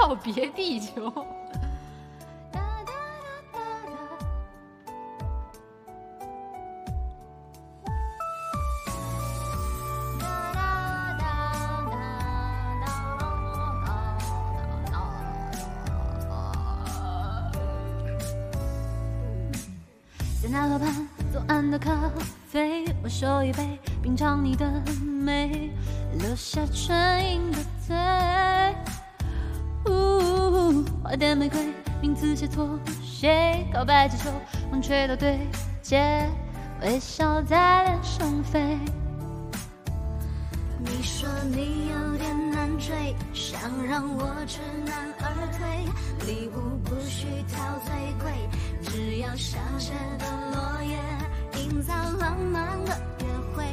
告别地球。在那河畔左岸的咖啡，我手一杯，品尝你的美，留下唇印的嘴。名字写错谁？告白气球，风吹到对街，微笑在脸上飞。你说你有点难追，想让我知难而退，礼物不需挑最贵，只要香榭的落叶，营造浪漫的约会，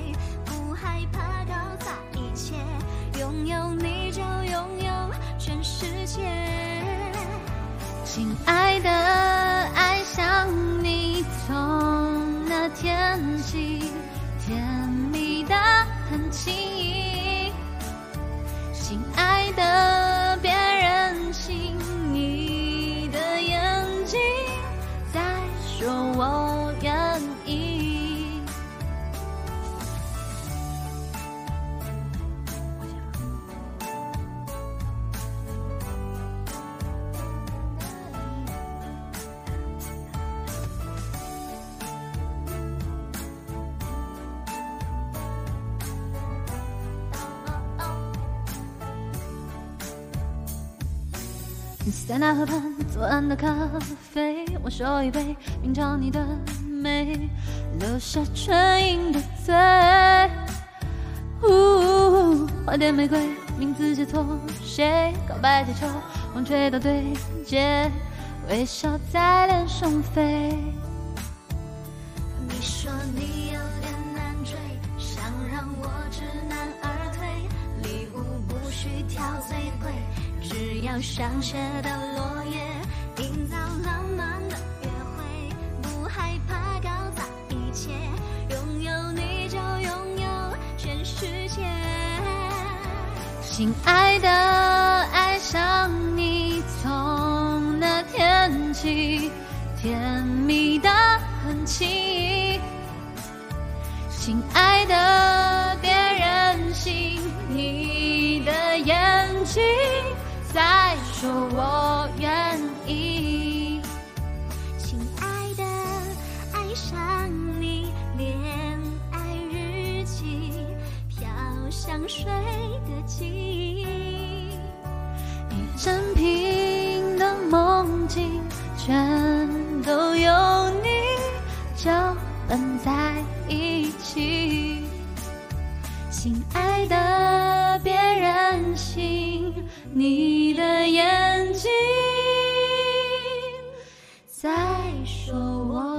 不害怕搞砸一切，拥有亲爱的，爱上你从那天起，塞纳河畔左岸的咖啡，我手一杯，品尝你的美，留下唇印的嘴。呜，花店玫瑰，名字写错谁？告白气球，风吹到对街，微笑在脸上飞。要香榭的落叶，营造浪漫的约会，不害怕搞砸一切，拥有你就拥有全世界。亲爱的，爱上你从那天起，甜蜜的很轻易。亲爱的，香水的记忆。一整瓶的梦境，全都有你搅拌在一起。亲爱的，别任性，你的眼睛在说我